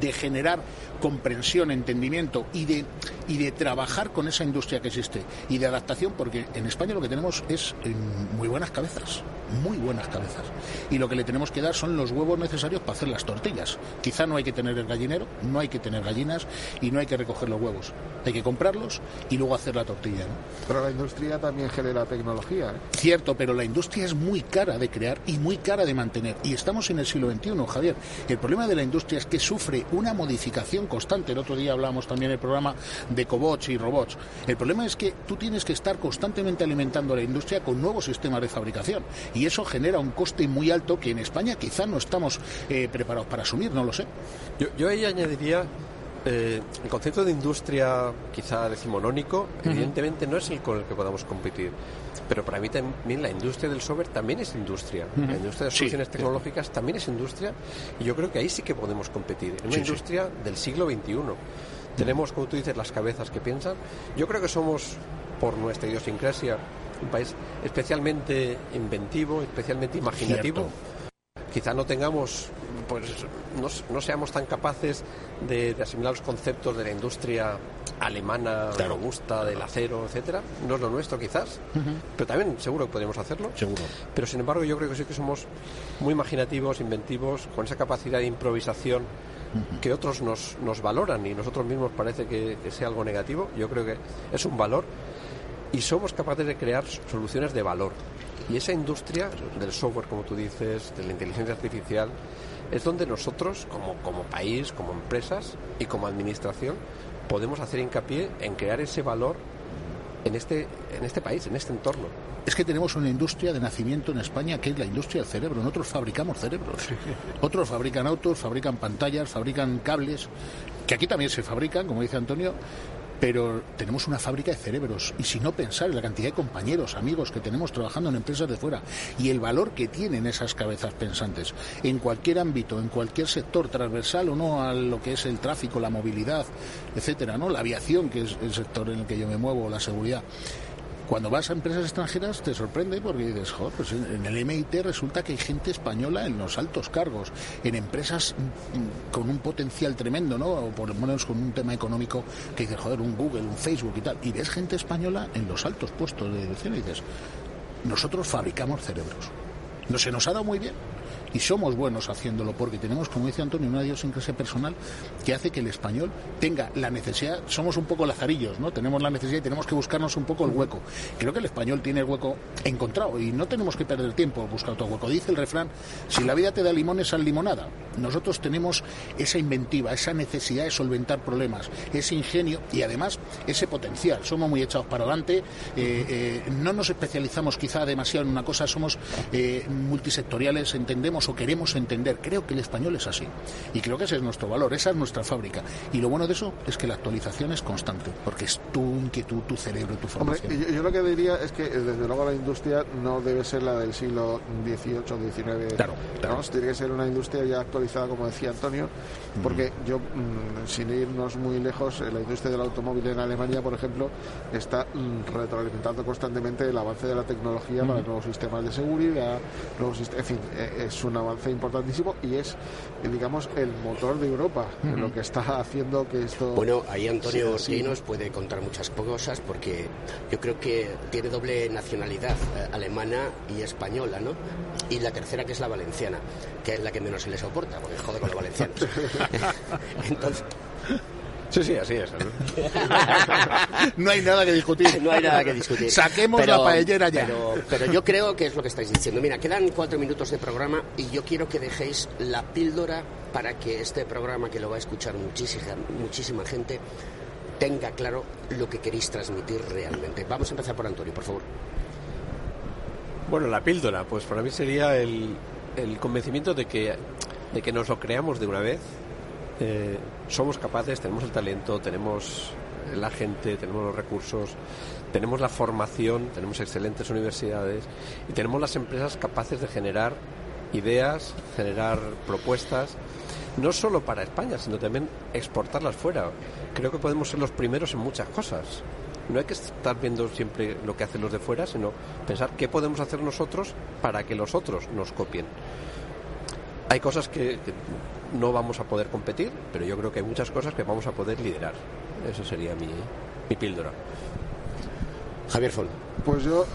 de generar comprensión, entendimiento y de, y de trabajar con esa industria que existe y de adaptación, porque en España lo que tenemos es eh, muy buenas cabezas, muy buenas cabezas. Y lo que le tenemos que dar son los huevos necesarios para hacer las tortillas. Quizá no hay que tener el gallinero, no hay que tener gallinas y no hay que recoger los huevos. Hay que comprarlos y luego hacer la tortilla. Pero la industria también genera tecnología. ¿eh? Cierto, pero la industria es muy cara de crear y muy cara de mantener. Y estamos en el siglo XXI, Javier. El problema de la industria es que sufre una modificación constante. El otro día hablamos también del programa de cobots y robots. El problema es que tú tienes que estar constantemente alimentando a la industria con nuevos sistemas de fabricación y eso genera un coste muy alto que en España quizá no estamos eh, preparados para asumir, no lo sé. Yo, yo ahí añadiría eh, el concepto de industria quizá decimonónico, evidentemente no es el con el que podamos competir. Pero para mí también la industria del software también es industria. La industria de soluciones tecnológicas también es industria y yo creo que ahí sí que podemos competir. En una industria del siglo XXI. Tenemos, como tú dices, las cabezas que piensan. Yo creo que somos, por nuestra idiosincrasia, un país especialmente inventivo, especialmente imaginativo. Quizá no tengamos, pues no, no seamos tan capaces de, de, asimilar los conceptos de la industria alemana, robusta, del acero, etcétera. No es lo nuestro, quizás, pero también seguro que podríamos hacerlo. Seguro. Pero sin embargo, yo creo que sí que somos muy imaginativos, inventivos, con esa capacidad de improvisación que otros nos, nos valoran y nosotros mismos parece que, que sea algo negativo. Yo creo que es un valor y somos capaces de crear soluciones de valor. Y esa industria del software, como tú dices, de la inteligencia artificial, es donde nosotros, como, como país, como empresas y como administración, podemos hacer hincapié en crear ese valor en este, en este país, en este entorno. Es que tenemos una industria de nacimiento en España que es la industria del cerebro. Nosotros fabricamos cerebros. Otros fabrican autos, fabrican pantallas, fabrican cables, que aquí también se fabrican, como dice Antonio, pero tenemos una fábrica de cerebros y si no pensar en la cantidad de compañeros, amigos que tenemos trabajando en empresas de fuera y el valor que tienen esas cabezas pensantes en cualquier ámbito, en cualquier sector transversal o no a lo que es el tráfico, la movilidad, etcétera, ¿no? La aviación, que es el sector en el que yo me muevo, la seguridad cuando vas a empresas extranjeras te sorprende porque dices, joder, pues en el MIT resulta que hay gente española en los altos cargos, en empresas con un potencial tremendo, ¿no? O por lo menos con un tema económico que dices, joder, un Google, un Facebook y tal. Y ves gente española en los altos puestos de dirección y dices, nosotros fabricamos cerebros. No se nos ha dado muy bien y somos buenos haciéndolo porque tenemos, como dice Antonio, una idiosincrasia personal que hace que el español tenga la necesidad, somos un poco lazarillos, ¿no? Tenemos la necesidad y tenemos que buscarnos un poco el hueco. Creo que el español tiene el hueco encontrado y no tenemos que perder tiempo buscar otro hueco. Dice el refrán, si la vida te da limones, al limonada. Nosotros tenemos esa inventiva, esa necesidad de solventar problemas, ese ingenio y además ese potencial. Somos muy echados para adelante, eh, eh, no nos especializamos quizá demasiado en una cosa, somos eh, multisectoriales, entendemos o queremos entender. Creo que el español es así. Y creo que ese es nuestro valor, esa es nuestra fábrica. Y lo bueno de eso es que la actualización es constante, porque es tu inquietud, tu cerebro, tu formación. Hombre, yo, yo, lo que diría es que desde luego la industria no debe ser la del siglo XVIII, XIX. Claro, claro. ¿no? Tiene que ser una industria ya actualizada, como decía Antonio, porque yo, mmm, sin irnos muy lejos, la industria del automóvil en Alemania, por ejemplo, está mmm, retroalimentando constantemente el avance de la tecnología para nuevos sistemas de seguridad, nuevos en fin, es un avance importantísimo y es, digamos, el motor de Europa, lo que está haciendo que esto. Bueno, ahí Antonio sí nos puede contar muchas cosas porque yo creo que tiene doble nacionalidad, eh, alemana y española, ¿no? Y la tercera que es la valenciana, que es la que menos se le soporta, porque jode con los valencianos. Entonces. Sí, sí, así es. no hay nada que discutir. No hay nada que discutir. Saquemos pero, la paellera ya. Pero, pero, yo creo que es lo que estáis diciendo. Mira, quedan cuatro minutos de programa y yo quiero que dejéis la píldora para que este programa, que lo va a escuchar muchísima, muchísima gente, tenga claro lo que queréis transmitir realmente. Vamos a empezar por Antonio, por favor. Bueno, la píldora, pues para mí sería el, el convencimiento de que, de que nos lo creamos de una vez, eh, somos capaces, tenemos el talento, tenemos la gente, tenemos los recursos, tenemos la formación, tenemos excelentes universidades y tenemos las empresas capaces de generar ideas, generar propuestas, no solo para España, sino también exportarlas fuera. Creo que podemos ser los primeros en muchas cosas. No hay que estar viendo siempre lo que hacen los de fuera, sino pensar qué podemos hacer nosotros para que los otros nos copien. Hay cosas que, no vamos a poder competir, pero yo creo que hay muchas cosas que vamos a poder liderar. Eso sería mi, mi píldora. Javier Fon. Pues yo,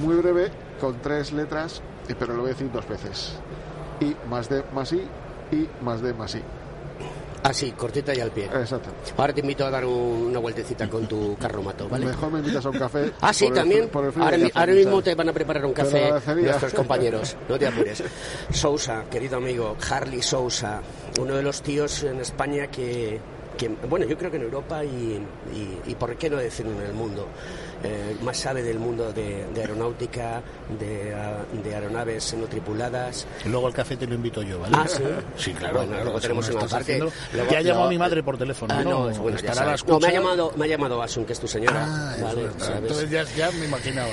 muy breve, con tres letras, pero lo voy a decir dos veces. I más D más I, I más D más I. Así, Ah, cortita y al pie. Exacto. Ahora te invito a dar un, una vueltecita con tu carromato, ¿vale? Mejor me invitas a un café. Ah, sí, el- también. por el frío ahora, mi- mismo te van a preparar un café nuestros compañeros, no te apures. Sousa, querido amigo, Harley Sousa, uno de los tíos en España que, que bueno, yo creo que en Europa y, y, y por qué no decirlo en el mundo, eh, más sabe del mundo de, de aeronáutica, de, ah, de aeronaves no tripuladas. Luego el café te lo invito yo, ¿vale? Ah, sí. Sí, claro. Bueno, claro, luego tenemos una parte. luego- Te ha llamado mi madre por teléfono, Ah, ¿no? no, bueno, ya sabes. No, me ha llamado, me ha llamado Asun, que es tu señora. Ah, vale, es. Entonces ya, ya me imaginaba.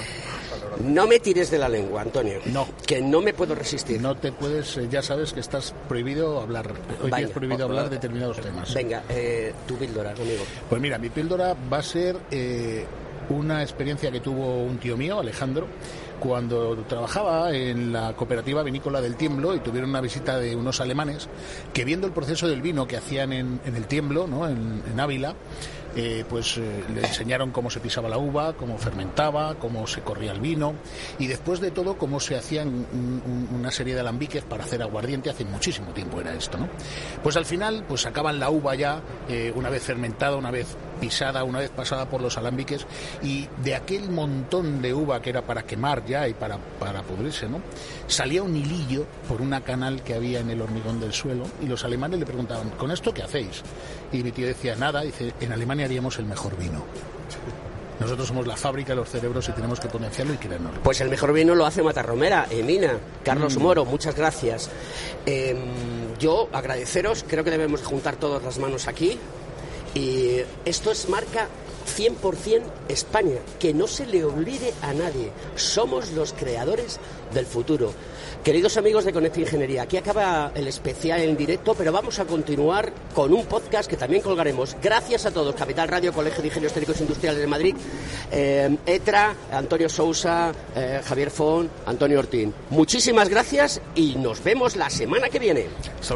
No me tires de la lengua, Antonio. No. Que no me puedo resistir. No te puedes, eh, ya sabes que estás prohibido hablar. Hoy Vaya. tienes prohibido hablar de determinados temas. Venga, eh, tu píldora, amigo. Pues mira, mi píldora va a ser eh, una experiencia que tuvo un tío mío, Alejandro, cuando trabajaba en la cooperativa vinícola del Tiemblo y tuvieron una visita de unos alemanes que viendo el proceso del vino que hacían en, el Tiemblo, ¿no? en, Ávila, eh, pues eh, le enseñaron cómo se pisaba la uva, cómo fermentaba, cómo se corría el vino y después de todo cómo se hacían un- un- una serie de alambiques para hacer aguardiente. Hace muchísimo tiempo era esto, ¿no? Pues al final, pues sacaban la uva ya eh, una vez fermentada, una vez pisada, una vez pasada por los alambiques y de aquel montón de uva que era para quemar ya y para, para pudrirse, ¿no? Salía un hilillo por una canal que había en el hormigón del suelo y los alemanes le preguntaban, ¿con esto qué hacéis? Y mi tío decía, nada, dice, en Alemania haríamos el mejor vino. Nosotros somos la fábrica de los cerebros y tenemos que potenciarlo y creernos. Pues el mejor vino lo hace Matarromera, Emina, Carlos Mm. Moro, muchas gracias. Eh, yo agradeceros, creo que debemos juntar todas las manos aquí. Y esto es marca 100% España, que no se le olvide a nadie. Somos los creadores del futuro. Queridos amigos de Conecta Ingeniería, aquí acaba el especial en directo, pero vamos a continuar con un podcast que también colgaremos. Gracias a todos, Capital Radio, Colegio de Ingenieros Técnicos Industriales de Madrid, eh, ETRA, Antonio Sousa, eh, Javier Fon, Antonio Ortín. Muchísimas gracias y nos vemos la semana que viene. Hasta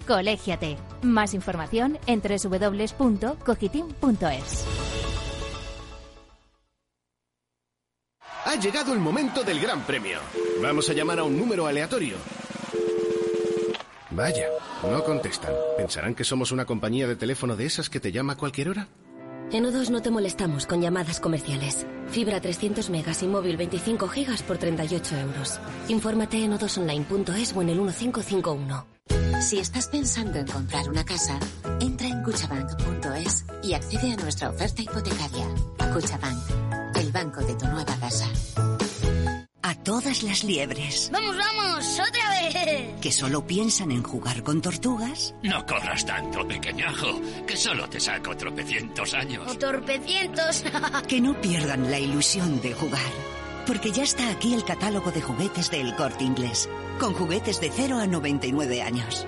Colégiate. Más información en www.cogitim.es. Ha llegado el momento del Gran Premio. Vamos a llamar a un número aleatorio. Vaya, no contestan. ¿Pensarán que somos una compañía de teléfono de esas que te llama a cualquier hora? En O2 no te molestamos con llamadas comerciales. Fibra 300 megas y móvil 25 gigas por 38 euros. Infórmate en odosonline.es o en el 1551. Si estás pensando en comprar una casa, entra en cuchabank.es y accede a nuestra oferta hipotecaria. Cuchabank, el banco de tu nueva casa. A todas las liebres ¡Vamos, vamos! ¡Otra vez! que solo piensan en jugar con tortugas, No corras tanto, pequeñajo, que solo te saco tropecientos años. ¡O torpecientos! que no pierdan la ilusión de jugar. Porque ya está aquí el catálogo de juguetes del Corte Inglés, con juguetes de 0 a 99 años.